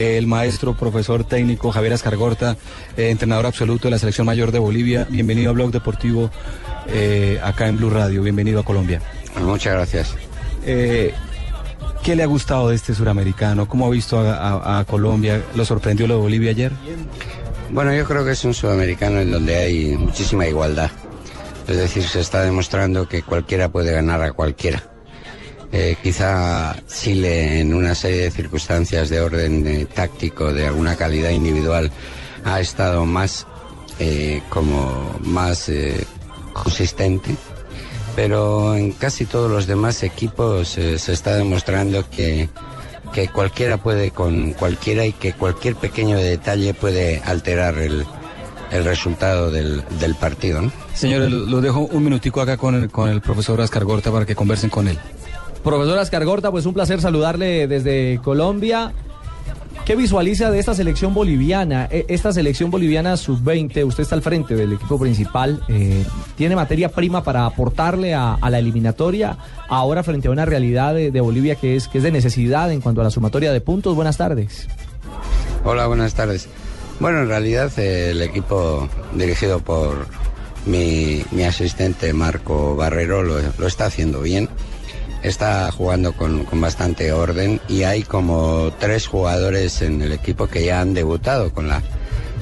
El maestro, profesor técnico Javier Ascargorta, eh, entrenador absoluto de la selección mayor de Bolivia. Bienvenido a Blog Deportivo eh, acá en Blue Radio. Bienvenido a Colombia. Muchas gracias. Eh, ¿Qué le ha gustado de este suramericano? ¿Cómo ha visto a, a, a, Colombia? ¿Lo sorprendió lo de Bolivia ayer? Bueno, yo creo que es un sudamericano en donde hay muchísima igualdad. Es decir, se está demostrando que cualquiera puede ganar a cualquiera. Eh, quizá Chile en una serie de circunstancias de orden eh, táctico, de alguna calidad individual, ha estado más eh, como más consistente pero en casi todos los demás equipos eh, se está demostrando que, que cualquiera puede con cualquiera y que cualquier pequeño detalle puede alterar el, el resultado del, del partido. Señores, lo dejo un minutico acá con el, con el profesor Ascar Gorta para que conversen con él. Profesor Ascar Gorta, pues un placer saludarle desde Colombia. ¿Qué visualiza de esta selección boliviana? Esta selección boliviana sub-20, usted está al frente del equipo principal, eh, ¿tiene materia prima para aportarle a, la eliminatoria ahora frente a una realidad de, Bolivia que es, que es de necesidad en cuanto a la sumatoria de puntos? Buenas tardes. Hola, buenas tardes. Bueno, en realidad eh, el equipo dirigido por mi, asistente Marco Barrero lo está haciendo bien está jugando con, con, bastante orden y hay como tres jugadores en el equipo que ya han debutado con la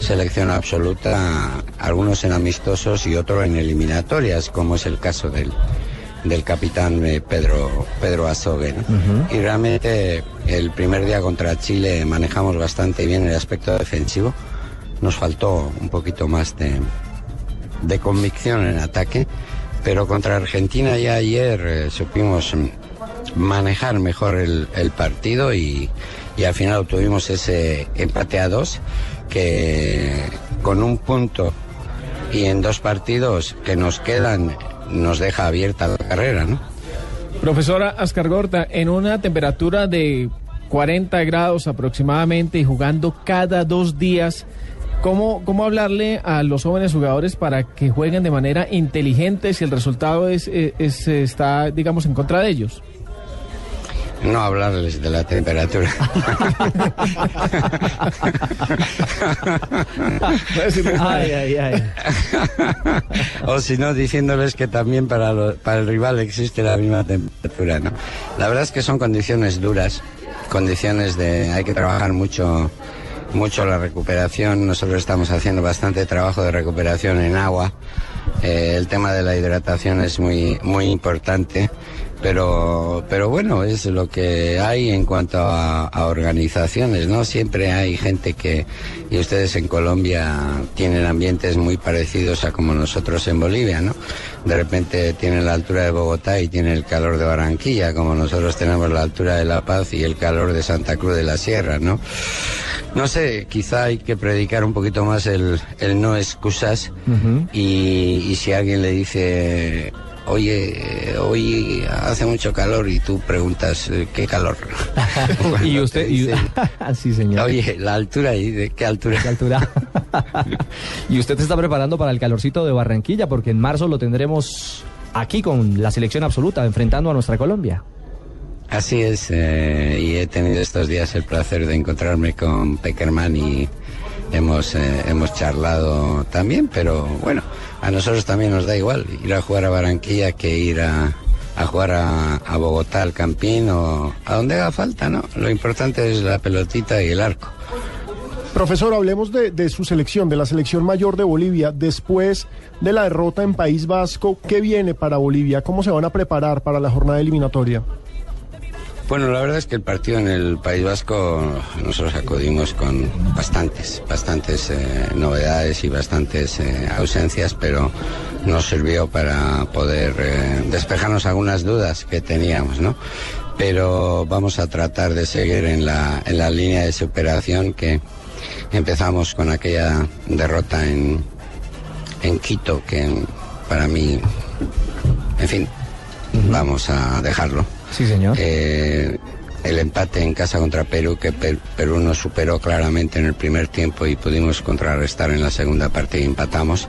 selección absoluta, algunos en amistosos y otros en eliminatorias, como es el caso del, del capitán eh, Pedro, Pedro Azogue. ¿no? Uh -huh. Y realmente el primer día contra Chile manejamos bastante bien el aspecto defensivo. Nos faltó un poquito más de, de convicción en ataque pero contra Argentina ya ayer eh, supimos manejar mejor el, partido y, y, al final obtuvimos ese empate a dos que con un punto y en dos partidos que nos quedan nos deja abierta la carrera, ¿no? Profesora Ascargorta, en una temperatura de 40 grados aproximadamente y jugando cada dos días, ¿Cómo, ¿Cómo hablarle a los jóvenes jugadores para que jueguen de manera inteligente si el resultado es, es, es, está, digamos, en contra de ellos? No hablarles de la temperatura. ay, ay, ay. o si no, diciéndoles que también para, lo, para el rival existe la misma temperatura, ¿no? La verdad es que son condiciones duras, condiciones de... hay que trabajar mucho mucho la recuperación. Nosotros estamos haciendo bastante trabajo de recuperación en agua. Eh, el tema de la hidratación es muy, muy importante. Pero, pero bueno, es lo que hay en cuanto a, a, organizaciones, ¿no? Siempre hay gente que, y ustedes en Colombia tienen ambientes muy parecidos a como nosotros en Bolivia, ¿no? De repente tienen la altura de Bogotá y tienen el calor de Barranquilla, como nosotros tenemos la altura de La Paz y el calor de Santa Cruz de la Sierra, ¿no? No sé, quizá hay que predicar un poquito más el, el no excusas uh -huh. y, y si alguien le dice oye, hoy hace mucho calor y tú preguntas, ¿qué calor? y usted, y... sí, señor. Oye, la altura, ¿y de qué altura? ¿Qué altura? y usted se está preparando para el calorcito de Barranquilla, porque en marzo lo tendremos aquí con la selección absoluta, enfrentando a nuestra Colombia. Así es, eh, y he tenido estos días el placer de encontrarme con Peckerman y hemos, eh, hemos charlado también, pero bueno, a nosotros también nos da igual ir a jugar a Barranquilla que ir a, a jugar a, a, Bogotá, al Campín o a donde haga falta, ¿no? Lo importante es la pelotita y el arco. Profesor, hablemos de, de, su selección, de la selección mayor de Bolivia. Después de la derrota en País Vasco, ¿qué viene para Bolivia? ¿Cómo se van a preparar para la jornada eliminatoria? Bueno, la verdad es que el partido en el País Vasco nosotros acudimos con bastantes, bastantes eh, novedades y bastantes eh, ausencias, pero nos sirvió para poder eh, despejarnos algunas dudas que teníamos, ¿no? pero vamos a tratar de seguir en la, en la línea de superación que empezamos con aquella derrota en, en Quito, que para mí, en fin, vamos a dejarlo. Sí, señor. Eh, el empate en casa contra Perú, que Per- Perú nos superó claramente en el primer tiempo y pudimos contrarrestar en la segunda parte y empatamos.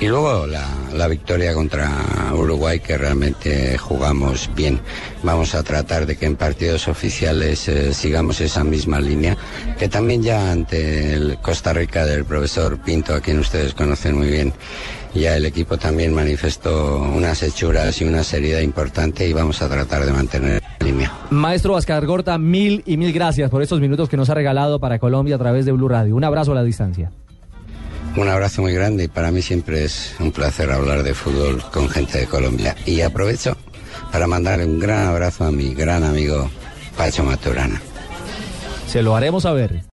Y luego la, la victoria contra Uruguay, que realmente jugamos bien. Vamos a tratar de que en partidos oficiales eh, sigamos esa misma línea, que también ya ante el Costa Rica del profesor Pinto, a quien ustedes conocen muy bien, ya el equipo también manifestó unas hechuras y una seriedad importante y vamos a tratar de mantener la línea. Maestro Oscar Gorta, mil y mil gracias por estos minutos que nos ha regalado para Colombia a través de Blue Radio. Un abrazo a la distancia. Un abrazo muy grande y para mí siempre es un placer hablar de fútbol con gente de Colombia. Y aprovecho para mandarle un gran abrazo a mi gran amigo Pacho Maturana. Se lo haremos saber.